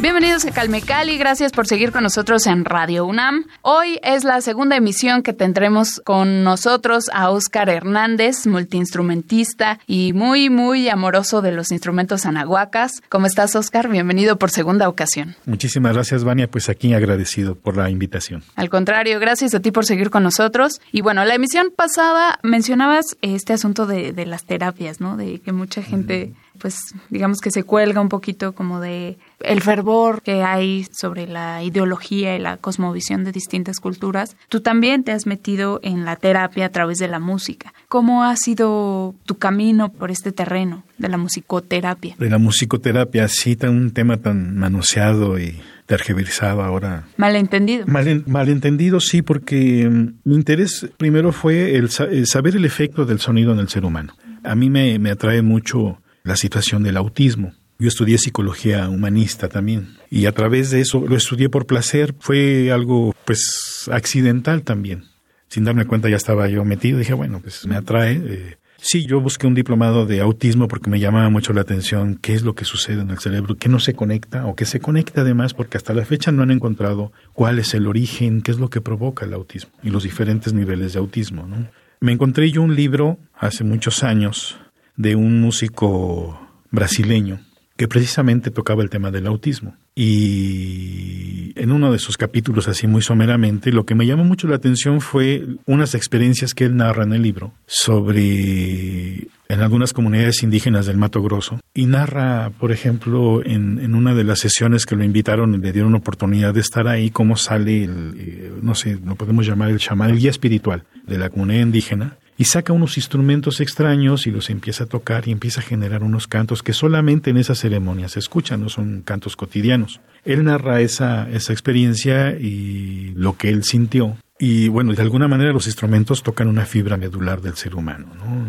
Bienvenidos a Calme Cali, gracias por seguir con nosotros en Radio UNAM. Hoy es la segunda emisión que tendremos con nosotros a Oscar Hernández, multiinstrumentista y muy, muy amoroso de los instrumentos anahuacas. ¿Cómo estás, Oscar? Bienvenido por segunda ocasión. Muchísimas gracias, Vania. Pues aquí agradecido por la invitación. Al contrario, gracias a ti por seguir con nosotros. Y bueno, la emisión pasada mencionabas este asunto de, de las terapias, ¿no? De que mucha gente pues digamos que se cuelga un poquito como de el fervor que hay sobre la ideología y la cosmovisión de distintas culturas. Tú también te has metido en la terapia a través de la música. ¿Cómo ha sido tu camino por este terreno de la musicoterapia? De la musicoterapia, sí, tan un tema tan manoseado y tergiversado ahora. Malentendido. Mal, malentendido, sí, porque mm, mi interés primero fue el, saber el efecto del sonido en el ser humano. A mí me, me atrae mucho la situación del autismo. Yo estudié psicología humanista también y a través de eso lo estudié por placer, fue algo pues accidental también. Sin darme cuenta ya estaba yo metido, dije, bueno, pues me atrae. Eh. Sí, yo busqué un diplomado de autismo porque me llamaba mucho la atención qué es lo que sucede en el cerebro, qué no se conecta o qué se conecta además, porque hasta la fecha no han encontrado cuál es el origen, qué es lo que provoca el autismo y los diferentes niveles de autismo. ¿no? Me encontré yo un libro hace muchos años de un músico brasileño que precisamente tocaba el tema del autismo. Y en uno de sus capítulos, así muy someramente, lo que me llamó mucho la atención fue unas experiencias que él narra en el libro sobre en algunas comunidades indígenas del Mato Grosso y narra, por ejemplo, en, en una de las sesiones que lo invitaron y le dieron oportunidad de estar ahí, cómo sale el, eh, no sé, lo podemos llamar el chamán, el guía espiritual de la comunidad indígena, y saca unos instrumentos extraños y los empieza a tocar y empieza a generar unos cantos que solamente en esa ceremonia se escuchan, no son cantos cotidianos. Él narra esa, esa experiencia y lo que él sintió. Y bueno, de alguna manera los instrumentos tocan una fibra medular del ser humano. ¿no?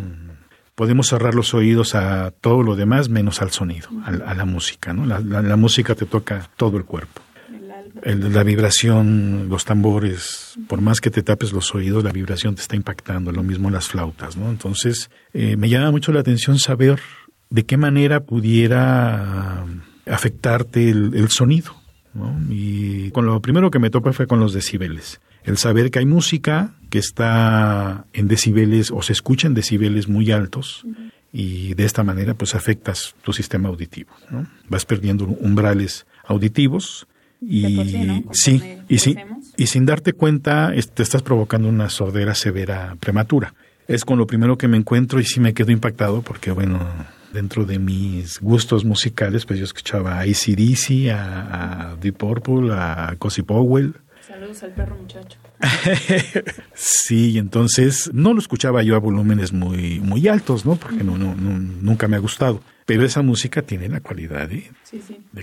Podemos cerrar los oídos a todo lo demás menos al sonido, a, la música. ¿no? la música te toca todo el cuerpo la vibración, los tambores, por más que te tapes los oídos, la vibración te está impactando, lo mismo las flautas, ¿no? Entonces, eh, me llama mucho la atención saber de qué manera pudiera afectarte el, sonido, ¿no? Y con lo primero que me topa fue con los decibeles. El saber que hay música que está en decibeles o se escucha en decibeles muy altos y de esta manera pues afectas tu sistema auditivo, ¿no? Vas perdiendo umbrales auditivos y sí, y sí, y sin darte cuenta te estás provocando una sordera severa prematura. Es con lo primero que me encuentro y sí me quedo impactado porque bueno, dentro de mis gustos musicales, pues yo escuchaba a ACDC, a, a Deep Purple, a Cosi Powell. Saludos al perro muchacho. sí, entonces no lo escuchaba yo a volúmenes muy, muy altos, ¿no? Porque no, no, nunca me ha gustado. Pero esa música tiene la cualidad de,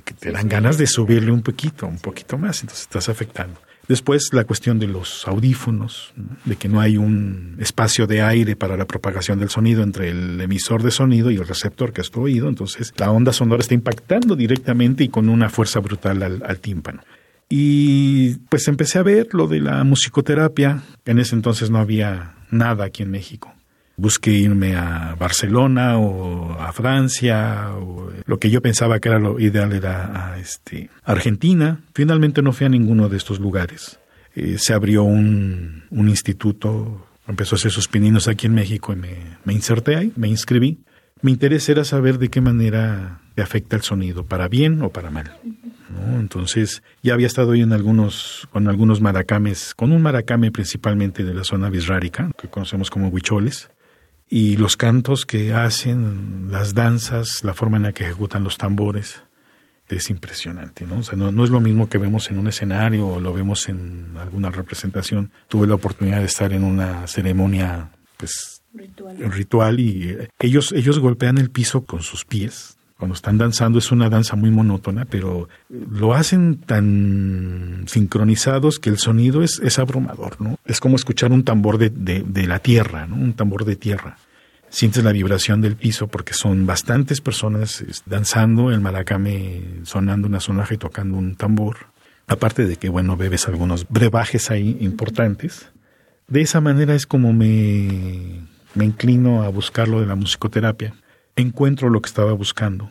que te dan ganas de subirle un poquito, un poquito más, entonces estás afectando. Después la cuestión de los audífonos, de que no hay un espacio de aire para la propagación del sonido entre el emisor de sonido y el receptor que es tu oído, entonces la onda sonora está impactando directamente y con una fuerza brutal al tímpano. Y pues empecé a ver lo de la musicoterapia. En ese entonces no había nada aquí en México. Busqué irme a Barcelona o a Francia, o lo que yo pensaba que era lo ideal era a este, Argentina. Finalmente no fui a ninguno de estos lugares. Eh, se abrió un, un, instituto, empezó a hacer sus pininos aquí en México y me, me inserté ahí, me inscribí. Mi interés era saber de qué manera afecta el sonido, para bien o para mal. Entonces, ya había estado ahí en algunos, con algunos maracames, con un maracame principalmente de la zona bisrárica, que conocemos como huicholes, y los cantos que hacen, las danzas, la forma en la que ejecutan los tambores, es impresionante, ¿no? O sea, no, es lo mismo que vemos en un escenario o lo vemos en alguna representación. Tuve la oportunidad de estar en una ceremonia, pues, ritual, ritual y ellos, ellos golpean el piso con sus pies cuando están danzando es una danza muy monótona, pero lo hacen tan sincronizados que el sonido es, es abrumador, ¿no? Es como escuchar un tambor de, de, la tierra, ¿no? Un tambor de tierra. Sientes la vibración del piso porque son bastantes personas danzando, el malacame sonando una sonaja y tocando un tambor. Aparte de que, bueno, bebes algunos brebajes ahí importantes. De esa manera es como me, me inclino a buscar lo de la musicoterapia encuentro lo que estaba buscando,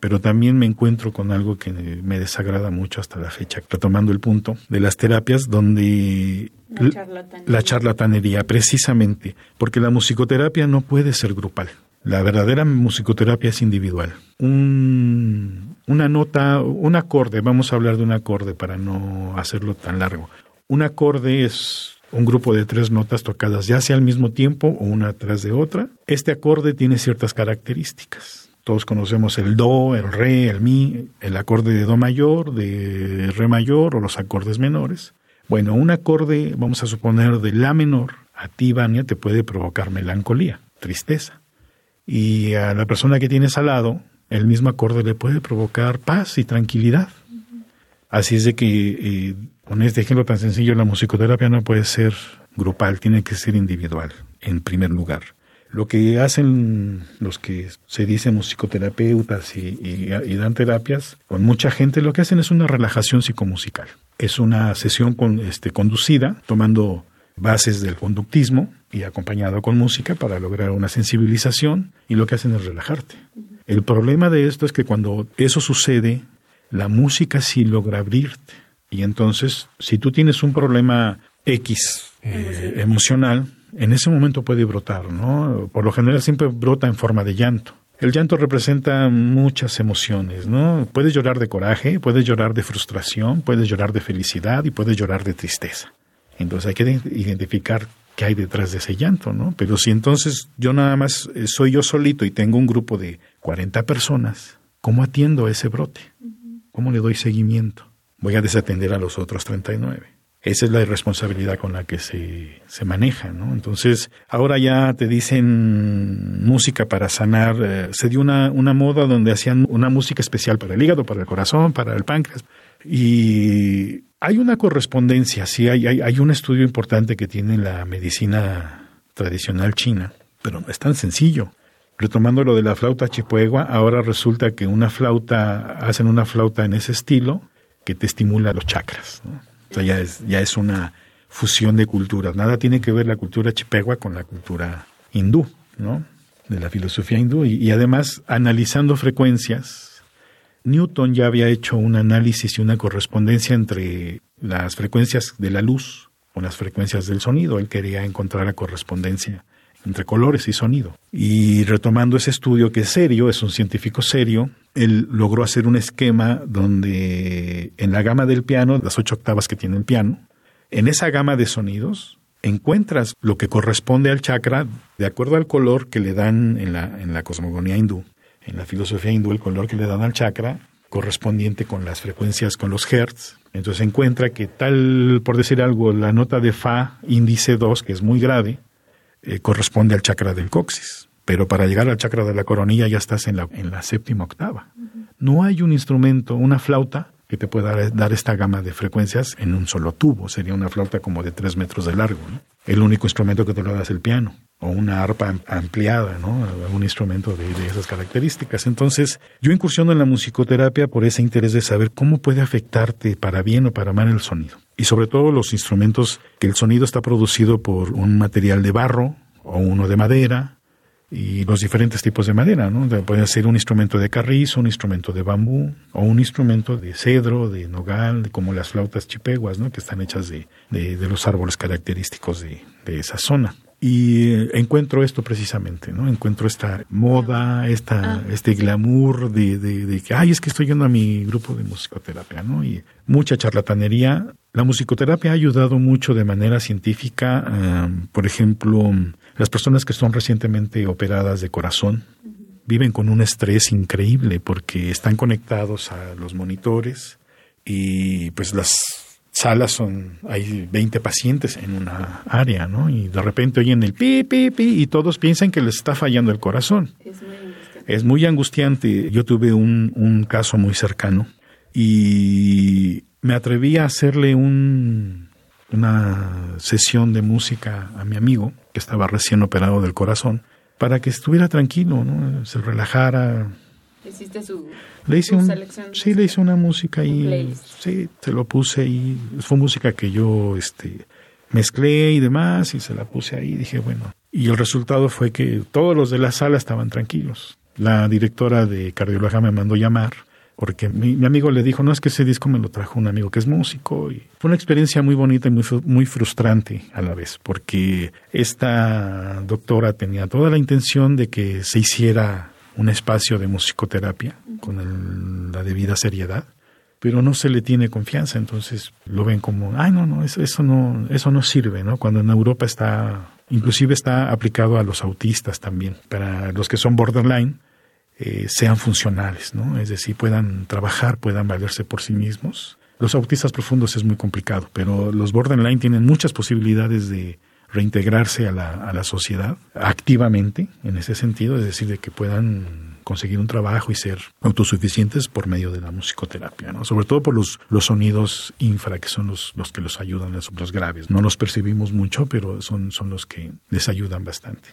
pero también me encuentro con algo que me desagrada mucho hasta la fecha, retomando el punto de las terapias donde la charlatanería. precisamente, porque la musicoterapia no puede ser grupal. La verdadera musicoterapia es individual. Un, una nota, un acorde, vamos a hablar de un acorde para no hacerlo tan largo. Un acorde es un grupo de tres notas tocadas ya sea al mismo tiempo o una tras de otra. Este acorde tiene ciertas características. Todos conocemos el do, el re, el mi, el acorde de do mayor, de re mayor o los acordes menores. Bueno, un acorde, vamos a suponer, de la menor, a ti, Vania, te puede provocar melancolía, tristeza. Y a la persona que tienes al lado, el mismo acorde le puede provocar paz y tranquilidad. Así es de que eh, con este ejemplo tan sencillo, la musicoterapia no puede ser grupal, tiene que ser individual, en primer lugar. Lo que hacen los que se dicen musicoterapeutas y, dan terapias, con mucha gente lo que hacen es una relajación psicomusical. Es una sesión con, este, conducida, tomando bases del conductismo y acompañado con música para lograr una sensibilización y lo que hacen es relajarte. El problema de esto es que cuando eso sucede, la música sí logra abrirte y entonces, si tú tienes un problema X eh, emocional, en ese momento puede brotar, ¿no? Por lo general siempre brota en forma de llanto. El llanto representa muchas emociones, ¿no? Puedes llorar de coraje, puedes llorar de frustración, puedes llorar de felicidad y puedes llorar de tristeza. Entonces hay que identificar qué hay detrás de ese llanto, ¿no? Pero si entonces yo nada más eh, soy yo solito y tengo un grupo de 40 personas, ¿cómo atiendo ese brote? ¿Cómo le doy seguimiento? Voy a desatender a los otros 39. Esa es la irresponsabilidad con la que se, se maneja, ¿no? Entonces, ahora ya te dicen música para sanar. Eh, se dio una, una moda donde hacían una música especial para el hígado, para el corazón, para el páncreas. Y hay una correspondencia, sí, hay, hay, hay un estudio importante que tiene la medicina tradicional china, pero no es tan sencillo. Retomando lo de la flauta chipuegua, ahora resulta que una flauta, hacen una flauta en ese estilo, que te estimula los chakras. Ya es, ya es una fusión de culturas. Nada tiene que ver la cultura chipegua con la cultura hindú, ¿no? De la filosofía hindú. Y, además, analizando frecuencias, Newton ya había hecho un análisis y una correspondencia entre las frecuencias de la luz con las frecuencias del sonido. Él quería encontrar la correspondencia entre colores y sonido. Y retomando ese estudio que es serio, es un científico serio, él logró hacer un esquema donde en la gama del piano, las ocho octavas que tiene el piano, en esa gama de sonidos encuentras lo que corresponde al chakra de acuerdo al color que le dan en la, en la cosmogonía hindú. En la filosofía hindú, el color que le dan al chakra correspondiente con las frecuencias, con los hertz. Entonces encuentra que tal, por decir algo, la nota de Fa índice 2, que es muy grave, eh, corresponde al chakra del coxis pero para llegar al chakra de la coronilla ya estás en la, en la séptima octava. No hay un instrumento, una flauta, que te pueda dar esta gama de frecuencias en un solo tubo. Sería una flauta como de tres metros de largo. El único instrumento que te lo da es el piano o una arpa ampliada, ¿no? Un instrumento de, de, esas características. Entonces, yo incursiono en la musicoterapia por ese interés de saber cómo puede afectarte para bien o para mal el sonido. Y sobre todo los instrumentos que el sonido está producido por un material de barro o uno de madera y los diferentes tipos de madera, ¿no? Puede ser un instrumento de carrizo, un instrumento de bambú o un instrumento de cedro, de nogal, como las flautas chipeguas, ¿no? Que están hechas de, de, los árboles característicos de, de esa zona. Y encuentro esto precisamente, ¿no? Encuentro esta moda, esta, ah. este glamour de, de, de, que, ay, es que estoy yendo a mi grupo de musicoterapia, ¿no? Y mucha charlatanería. La musicoterapia ha ayudado mucho de manera científica, por ejemplo, las personas que son recientemente operadas de corazón viven con un estrés increíble porque están conectados a los monitores y pues las salas son, hay 20 pacientes en una área, ¿no? Y de repente oyen el pi, pi, pi y todos piensan que les está fallando el corazón. Es muy angustiante. Yo tuve un, un caso muy cercano y me atreví a hacerle un, una sesión de música a mi amigo, que estaba recién operado del corazón, para que estuviera tranquilo, ¿no? se relajara. ¿Hiciste su, le hice su un, selección? Sí, le hice una música y sí, se lo puse y fue música que yo este, mezclé y demás y se la puse ahí. Dije, bueno, y el resultado fue que todos los de la sala estaban tranquilos. La directora de cardiología me mandó llamar porque mi, mi, amigo le dijo, no, es que ese disco me lo trajo un amigo que es músico. Y fue una experiencia muy bonita y muy, muy frustrante a la vez, porque esta doctora tenía toda la intención de que se hiciera un espacio de musicoterapia con el, la debida seriedad, pero no se le tiene confianza, entonces lo ven como, ay, no, no, eso, eso no, eso no sirve, ¿no? Cuando en Europa está, inclusive está aplicado a los autistas también, para los que son borderline, eh, sean funcionales, ¿no? Es decir, puedan trabajar, puedan valerse por sí mismos. Los autistas profundos es muy complicado, pero los borderline tienen muchas posibilidades de reintegrarse a la, a la sociedad activamente, en ese sentido, es decir, de que puedan conseguir un trabajo y ser autosuficientes por medio de la musicoterapia, ¿no? Sobre todo por los, los sonidos infra, que son los, los que los ayudan, los, los graves. No los percibimos mucho, pero son, son los que les ayudan bastante.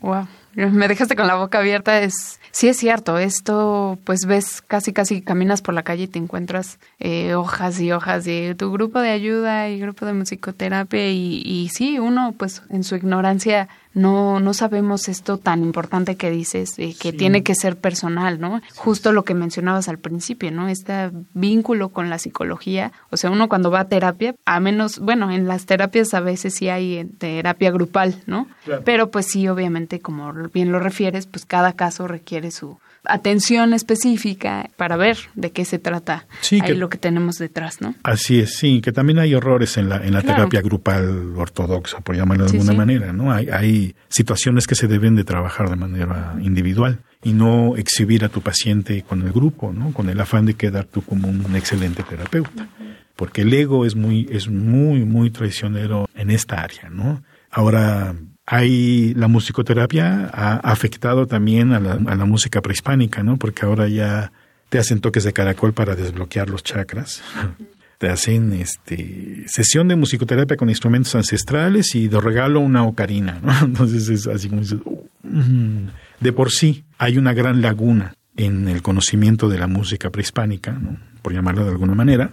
Wow, me dejaste con la boca abierta. Es, sí es cierto, esto pues ves casi casi caminas por la calle y te encuentras eh, hojas y hojas de tu grupo de ayuda y grupo de musicoterapia y, y sí, uno pues en su ignorancia no, no sabemos esto tan importante que dices, eh, que sí. tiene que ser personal, ¿no? Justo lo que mencionabas al principio, ¿no? Este vínculo con la psicología. O sea, uno cuando va a terapia, a menos, bueno, en las terapias a veces sí hay terapia grupal, ¿no? Claro. Pero pues sí, obviamente, como bien lo refieres, pues cada caso requiere su atención específica para ver de qué se trata sí, ahí que, lo que tenemos detrás, ¿no? Así es, sí, que también hay errores en la, en la claro. terapia grupal ortodoxa, por llamarlo de sí, alguna sí. manera, ¿no? Hay, hay situaciones que se deben de trabajar de manera individual y no exhibir a tu paciente con el grupo, ¿no? Con el afán de quedar tú como un excelente terapeuta. Uh -huh. Porque el ego es muy, es muy, muy traicionero en esta área, ¿no? Ahora, hay la musicoterapia ha afectado también a la, a la, música prehispánica, ¿no? Porque ahora ya te hacen toques de caracol para desbloquear los chakras. Te hacen este sesión de musicoterapia con instrumentos ancestrales y de regalo una ocarina, ¿no? Entonces es así como dices, uh, de por sí hay una gran laguna en el conocimiento de la música prehispánica, ¿no? por llamarlo de alguna manera,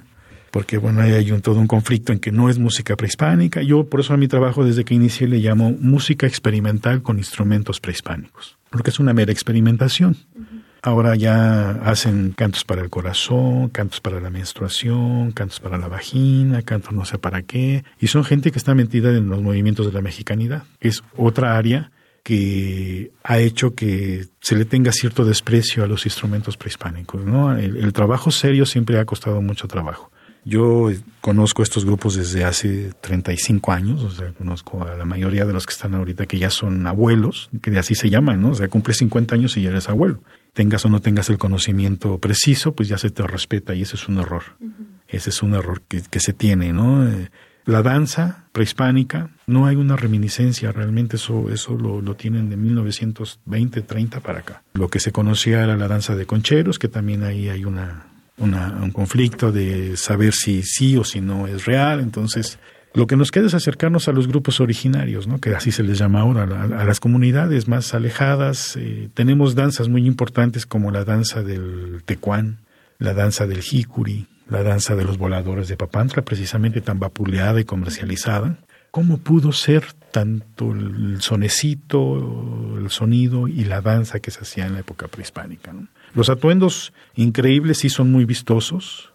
porque bueno, hay un, todo un conflicto en que no es música prehispánica. Yo por eso a mi trabajo desde que inicié le llamo música experimental con instrumentos prehispánicos, porque es una mera experimentación. Uh -huh. Ahora ya hacen cantos para el corazón, cantos para la menstruación, cantos para la vagina, cantos no sé para qué, y son gente que está metida en los movimientos de la mexicanidad. Es otra área que ha hecho que se le tenga cierto desprecio a los instrumentos prehispánicos. ¿no? El, el trabajo serio siempre ha costado mucho trabajo. Yo conozco estos grupos desde hace 35 años, o sea, conozco a la mayoría de los que están ahorita que ya son abuelos, que así se llaman, ¿no? O sea, cumple 50 años y ya eres abuelo. Tengas o no tengas el conocimiento preciso, pues ya se te respeta y ese es un error. Uh -huh. Ese es un error que, que se tiene, ¿no? Eh, la danza prehispánica, no hay una reminiscencia, realmente eso, eso lo, lo, tienen de 1920, 30 para acá. Lo que se conocía era la danza de concheros, que también ahí hay una, una, un conflicto de saber si sí o si no es real. Entonces, lo que nos queda es acercarnos a los grupos originarios, ¿no? que así se les llama ahora, a, a las comunidades más alejadas. Eh, tenemos danzas muy importantes como la danza del tecuán, la danza del jicuri, la danza de los voladores de Papantla, precisamente tan vapuleada y comercializada. ¿Cómo pudo ser tanto el sonecito, el sonido y la danza que se hacía en la época prehispánica? Los atuendos increíbles sí son muy vistosos,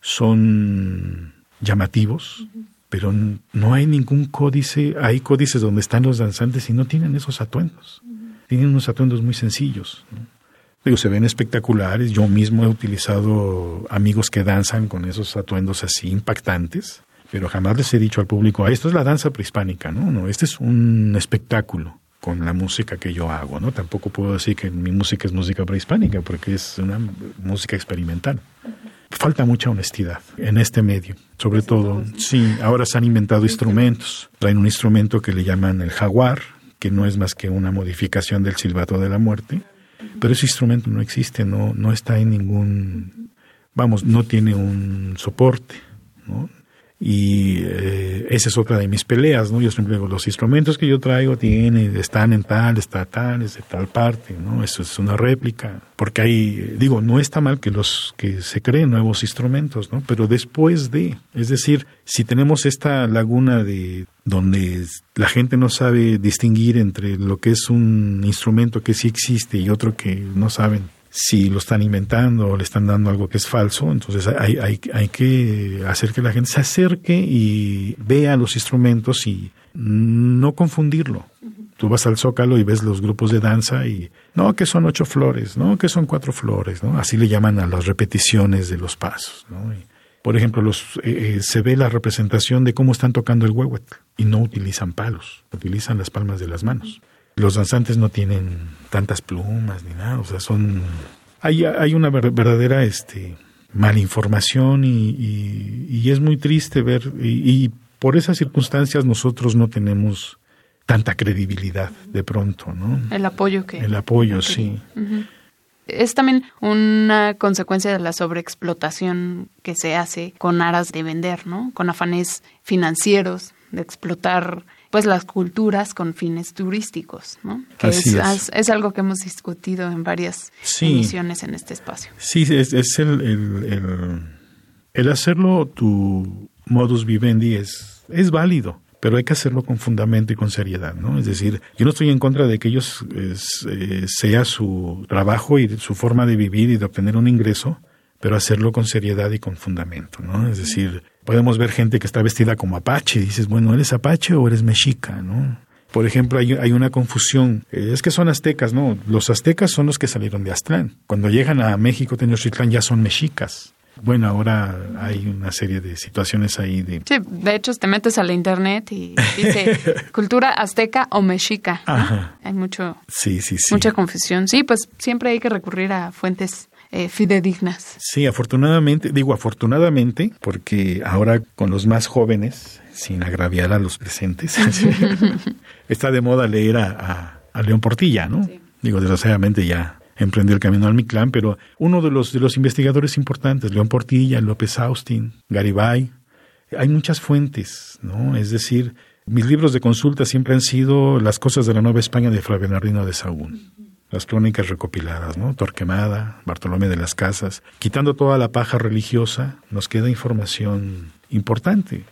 son llamativos, pero no hay ningún códice, hay códices donde están los danzantes y no tienen esos atuendos. Tienen unos atuendos muy sencillos. ¿no? Se ven espectaculares. Yo mismo he utilizado amigos que danzan con esos atuendos así impactantes, pero jamás les he dicho al público, ah, esto es la danza prehispánica, ¿no? No, este es un espectáculo con la música que yo hago, ¿no? Tampoco puedo decir que mi música es música prehispánica, porque es una música experimental. Falta mucha honestidad en este medio, sobre todo, sí, ahora se han inventado instrumentos, traen un instrumento que le llaman el jaguar, que no es más que una modificación del silbato de la muerte, pero ese instrumento no existe, no, no está en ningún, vamos, no tiene un soporte, ¿no? Y eh, esa es otra de mis peleas, ¿no? Yo siempre digo, los instrumentos que yo traigo tienen, están en tal, está tal, es de tal parte, ¿no? Eso es una réplica. Porque hay, digo, no está mal que los, que se creen nuevos instrumentos, ¿no? Pero después de, es decir, si tenemos esta laguna de, donde la gente no sabe distinguir entre lo que es un instrumento que sí existe y otro que no saben si lo están inventando o le están dando algo que es falso, entonces hay, hay, hay que hacer que la gente se acerque y vea los instrumentos y no confundirlo. Tú vas al Zócalo y ves los grupos de danza y no, que son ocho flores, no, que son cuatro flores, ¿no? Así le llaman a las repeticiones de los pasos, ¿no? por ejemplo, los, eh, eh, se ve la representación de cómo están tocando el huehuet y no utilizan palos, utilizan las palmas de las manos los danzantes no tienen tantas plumas ni nada, o sea, son... Hay, hay una verdadera este, malinformación y, y, es muy triste ver, y, por esas circunstancias nosotros no tenemos tanta credibilidad de pronto, ¿no? El apoyo que... El apoyo, sí. Es también una consecuencia de la sobreexplotación que se hace con aras de vender, ¿no? Con afanes financieros, de explotar pues las culturas con fines turísticos, ¿no? Que es, es. algo que hemos discutido en varias emisiones en este espacio. Sí, es, es el, el, el, hacerlo tu modus vivendi es, es válido pero hay que hacerlo con fundamento y con seriedad, ¿no? Es decir, yo no estoy en contra de que ellos eh, sea su trabajo y su forma de vivir y de obtener un ingreso, pero hacerlo con seriedad y con fundamento, ¿no? Es decir, podemos ver gente que está vestida como apache y dices, bueno, ¿eres apache o eres mexica, no? Por ejemplo, hay, hay, una confusión. Eh, es que son aztecas, ¿no? Los aztecas son los que salieron de Aztlán. Cuando llegan a México, Tenochtitlán, ya son mexicas. Bueno, ahora hay una serie de situaciones ahí de... Sí, de hecho, te metes a la internet y dice cultura azteca o mexica. Ajá. Hay mucho... Sí, sí, sí. Mucha confusión. Sí, pues siempre hay que recurrir a fuentes eh, fidedignas. Sí, afortunadamente, digo afortunadamente, porque ahora con los más jóvenes, sin agraviar a los presentes, está de moda leer a, León Portilla, ¿no? Digo, desgraciadamente ya emprendió el camino al Mictlán, pero uno de los, de los investigadores importantes, León Portilla, López Austin, Garibay, hay muchas fuentes, ¿no? Es decir, mis libros de consulta siempre han sido Las cosas de la Nueva España de Fray Bernardino de Sahagún las crónicas recopiladas, ¿no? Torquemada, Bartolomé de las Casas. Quitando toda la paja religiosa, nos queda información importante,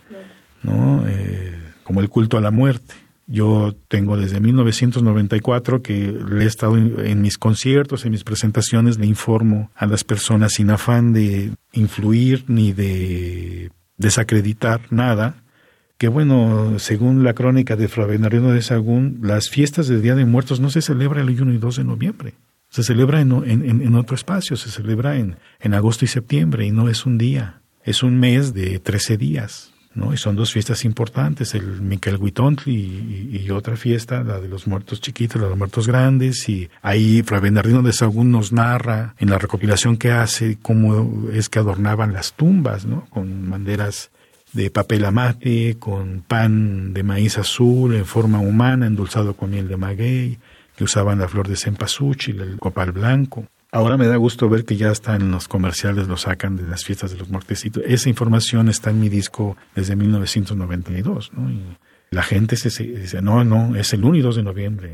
¿no? Eh, como el culto a la muerte. Yo tengo desde 1994 que le he estado en, mis conciertos, en mis presentaciones, le informo a las personas sin afán de influir ni de desacreditar nada, que bueno, según la crónica de Fra Bernardino de Sagún, las fiestas del Día de Muertos no se celebran el 1 y 2 de noviembre, se celebra en, en, otro espacio, se celebra en, en, agosto y septiembre y no es un día, es un mes de 13 días. ¿no? Y son dos fiestas importantes, el Miquel Huitontli y, otra fiesta, la de los muertos chiquitos, la de los muertos grandes, y ahí Fra Bernardino de Sagún nos narra en la recopilación que hace cómo es que adornaban las tumbas, ¿no? Con banderas de papel amate, con pan de maíz azul en forma humana, endulzado con miel de maguey, que usaban la flor de cempasúchil, el copal blanco. Ahora me da gusto ver que ya está en los comerciales, lo sacan de las fiestas de los muertecitos. Esa información está en mi disco desde 1992, ¿no? Y la gente se, dice, no, no, es el 1 y 2 de noviembre,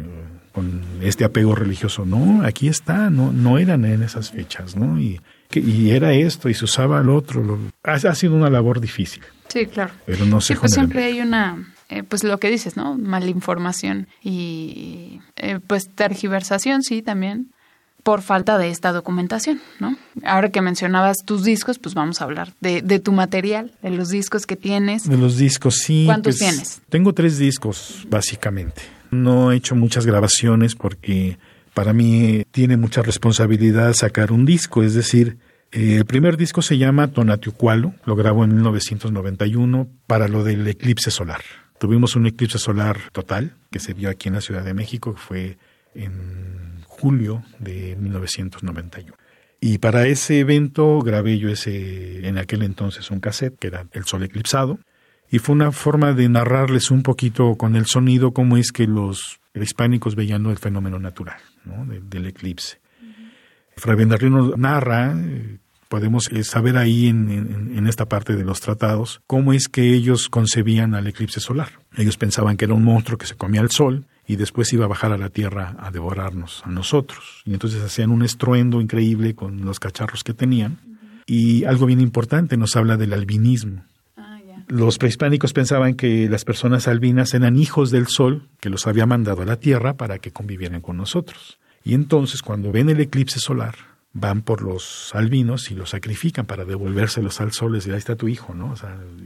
con este apego religioso. No, aquí está, no, no eran en esas fechas, ¿no? Y, y era esto, y se usaba el otro. ha, ha sido una labor difícil. Sí, claro. Pero no sé pues siempre hay una, eh, pues lo que dices, ¿no? Malinformación y eh, pues tergiversación, sí, también, por falta de esta documentación, ¿no? Ahora que mencionabas tus discos, pues vamos a hablar de, de tu material, de los discos que tienes. De los discos, sí. ¿Cuántos pues, tienes? Tengo tres discos, básicamente. No he hecho muchas grabaciones porque para mí tiene mucha responsabilidad sacar un disco, es decir, eh, el primer disco se llama Tonatiucualo, lo grabó en 1991 para lo del eclipse solar. Tuvimos un eclipse solar total que se vio aquí en la Ciudad de México, que fue en julio de 1991. Y para ese evento grabé yo ese, en aquel entonces un cassette, que era El Sol Eclipsado, y fue una forma de narrarles un poquito con el sonido cómo es que los hispánicos veían el fenómeno natural del eclipse. Fray Bernardino narra, eh, podemos eh, saber ahí en, en, esta parte de los tratados, cómo es que ellos concebían al eclipse solar. Ellos pensaban que era un monstruo que se comía el sol y después iba a bajar a la tierra a devorarnos, a nosotros. Y entonces hacían un estruendo increíble con los cacharros que tenían. Y algo bien importante nos habla del albinismo. Los prehispánicos pensaban que las personas albinas eran hijos del sol que los había mandado a la tierra para que convivieran con nosotros. Y entonces cuando ven el eclipse solar, van por los albinos y los sacrifican para devolvérselos al sol y decir, ahí está tu hijo, ¿no?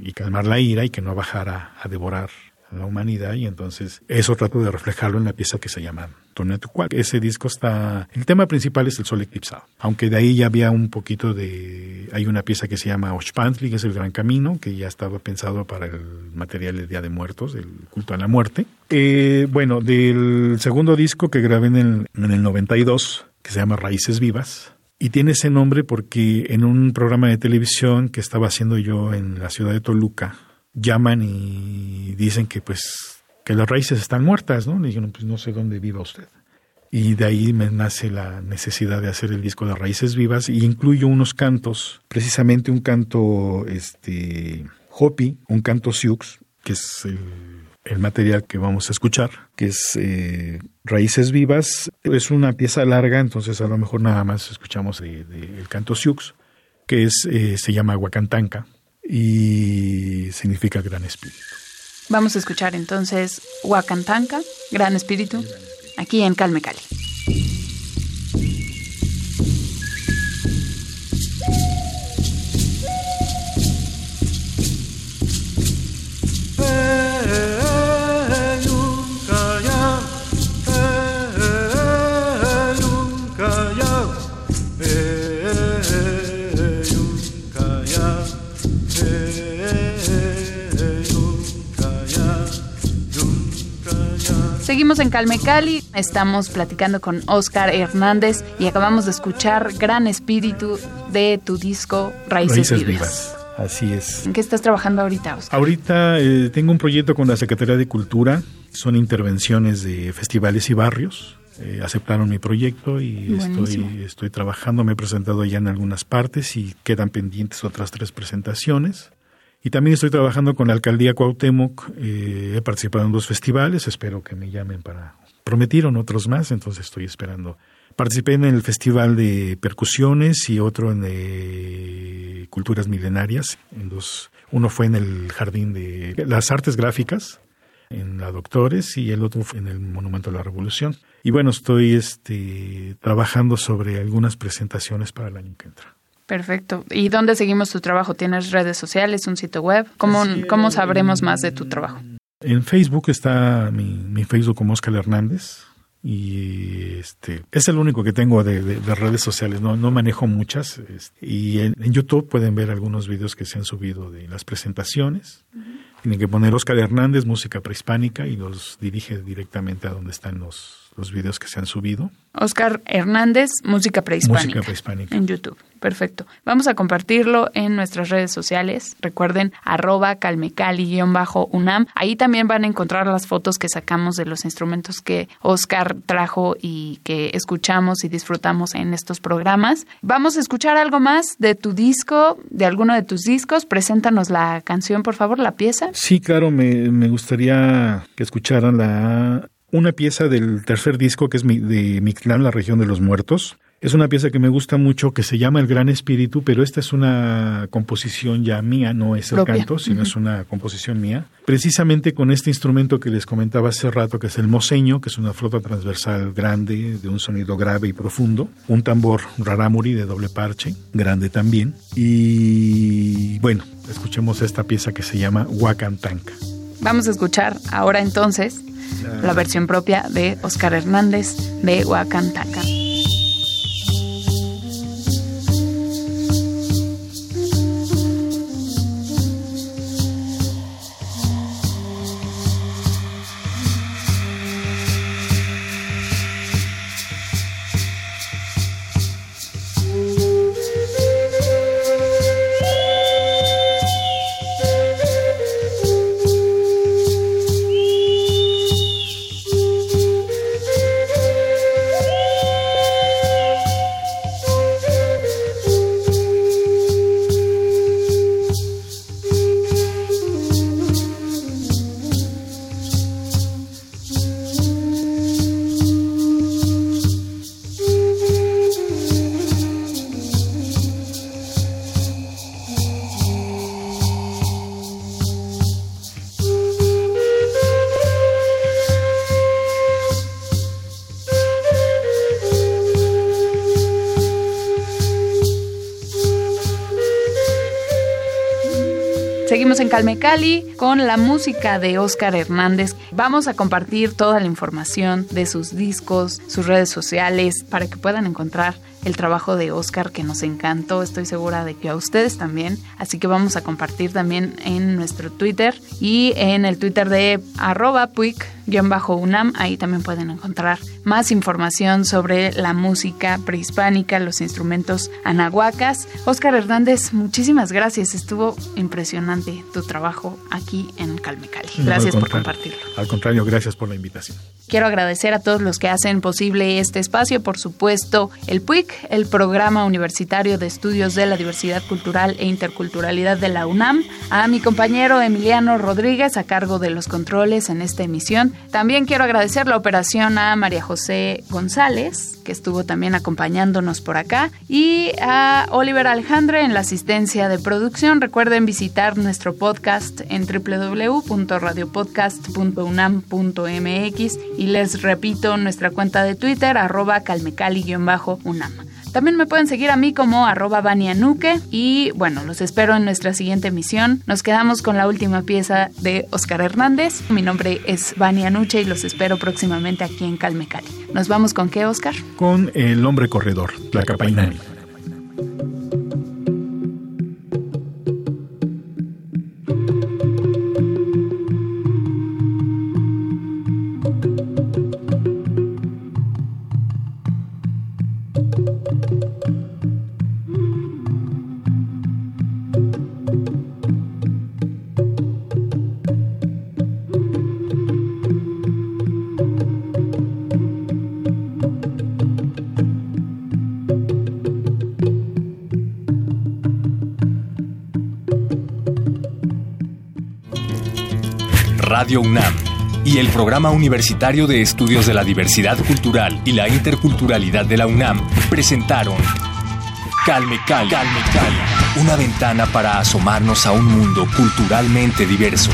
Y calmar la ira y que no bajara a devorar la humanidad y entonces eso trato de reflejarlo en la pieza que se llama Tonatiuhua. Ese disco está, el tema principal es el sol eclipsado, aunque de ahí ya había un poquito de, hay una pieza que se llama Ochpantli, que es el Gran Camino, que ya estaba pensado para el material del Día de Muertos, el culto a la muerte. Eh, bueno, del segundo disco que grabé en el, en el 92, que se llama Raíces Vivas, y tiene ese nombre porque en un programa de televisión que estaba haciendo yo en la ciudad de Toluca, llaman y dicen que pues que las raíces están muertas, ¿no? Le dijeron, pues no sé dónde viva usted. Y de ahí me nace la necesidad de hacer el disco de Raíces Vivas y incluyo unos cantos, precisamente un canto este Hopi, un canto Sioux, que es el, material que vamos a escuchar, que es eh, Raíces Vivas. Es una pieza larga, entonces a lo mejor nada más escuchamos el canto Sioux, que es, eh, se llama Huacantanca y significa gran espíritu. Vamos a escuchar entonces Huacantanca, gran espíritu, aquí en Calme Cali. Seguimos en Calme Cali, estamos platicando con Oscar Hernández y acabamos de escuchar Gran Espíritu de tu disco Raíces, Vivas. Así es. ¿En qué estás trabajando ahorita, Oscar? Ahorita eh, tengo un proyecto con la Secretaría de Cultura, son intervenciones de festivales y barrios. Eh, aceptaron mi proyecto y estoy, estoy trabajando, me he presentado ya en algunas partes y quedan pendientes otras tres presentaciones. Y también estoy trabajando con la alcaldía Cuauhtémoc. Eh, he participado en dos festivales. Espero que me llamen para. Prometieron otros más, entonces estoy esperando. Participé en el Festival de Percusiones y otro en de Culturas Milenarias. Uno fue en el Jardín de las Artes Gráficas, en la Doctores, y el otro fue en el Monumento a la Revolución. Y bueno, estoy este, trabajando sobre algunas presentaciones para el año que entra. Perfecto. ¿Y dónde seguimos tu trabajo? ¿Tienes redes sociales, un sitio web? ¿Cómo, cómo sabremos más de tu trabajo? En Facebook está mi, Facebook como Oscar Hernández y este es el único que tengo de, redes sociales, no, no manejo muchas. Este, y en, YouTube pueden ver algunos videos que se han subido de las presentaciones. Tienen que poner Oscar Hernández, música prehispánica, y los dirige directamente a donde están los, los videos que se han subido. Oscar Hernández, música prehispánica. Música prehispánica. En YouTube. Perfecto. Vamos a compartirlo en nuestras redes sociales. Recuerden, arroba calmecali-unam. Ahí también van a encontrar las fotos que sacamos de los instrumentos que Oscar trajo y que escuchamos y disfrutamos en estos programas. Vamos a escuchar algo más de tu disco, de alguno de tus discos. Preséntanos la canción, por favor, la pieza. Sí, claro, me, me gustaría que escucharan la una pieza del tercer disco que es de Mictlán, la región de los muertos. Es una pieza que me gusta mucho que se llama El Gran Espíritu, pero esta es una composición ya mía, no es el canto, sino es una composición mía. Precisamente con este instrumento que les comentaba hace rato, que es el moseño, que es una flota transversal grande, de un sonido grave y profundo. Un tambor rarámuri de doble parche, grande también. Y bueno, escuchemos esta pieza que se llama Huacantanca. Vamos a escuchar ahora entonces la versión propia de Oscar Hernández de Huacantaca. En Calme Cali con la música de Oscar Hernández. Vamos a compartir toda la información de sus discos, sus redes sociales, para que puedan encontrar el trabajo de Oscar que nos encantó, estoy segura de que a ustedes también, así que vamos a compartir también en nuestro Twitter y en el Twitter de arroba puic-unam, ahí también pueden encontrar más información sobre la música prehispánica, los instrumentos anahuacas. Oscar Hernández, muchísimas gracias, estuvo impresionante tu trabajo aquí en Calme Cali. Gracias por compartirlo. Al contrario, gracias por la invitación. Quiero agradecer a todos los que hacen posible este espacio, por supuesto, el PUIC, el Programa Universitario de Estudios de la Diversidad Cultural e Interculturalidad de la UNAM, a mi compañero Emiliano Rodríguez a cargo de los controles en esta emisión. También quiero agradecer la operación a María José González, que estuvo también acompañándonos por acá, y a Oliver Alejandre en la asistencia de producción. Recuerden visitar nuestro podcast en www.radiopodcast.unam.mx y les repito nuestra cuenta de Twitter, arroba calmecali-unam. También me pueden seguir a mí como arroba Nuque y bueno, los espero en nuestra siguiente emisión. Nos quedamos con la última pieza de Oscar Hernández. Mi nombre es Vania Nuche y los espero próximamente aquí en Calme Cali. ¿Nos vamos con qué, Oscar? Con El Hombre Corredor, la Capainani. UNAM y el Programa Universitario de Estudios de la Diversidad Cultural y la Interculturalidad de la UNAM presentaron Calme Calme Cali, una ventana para asomarnos a un mundo culturalmente diverso.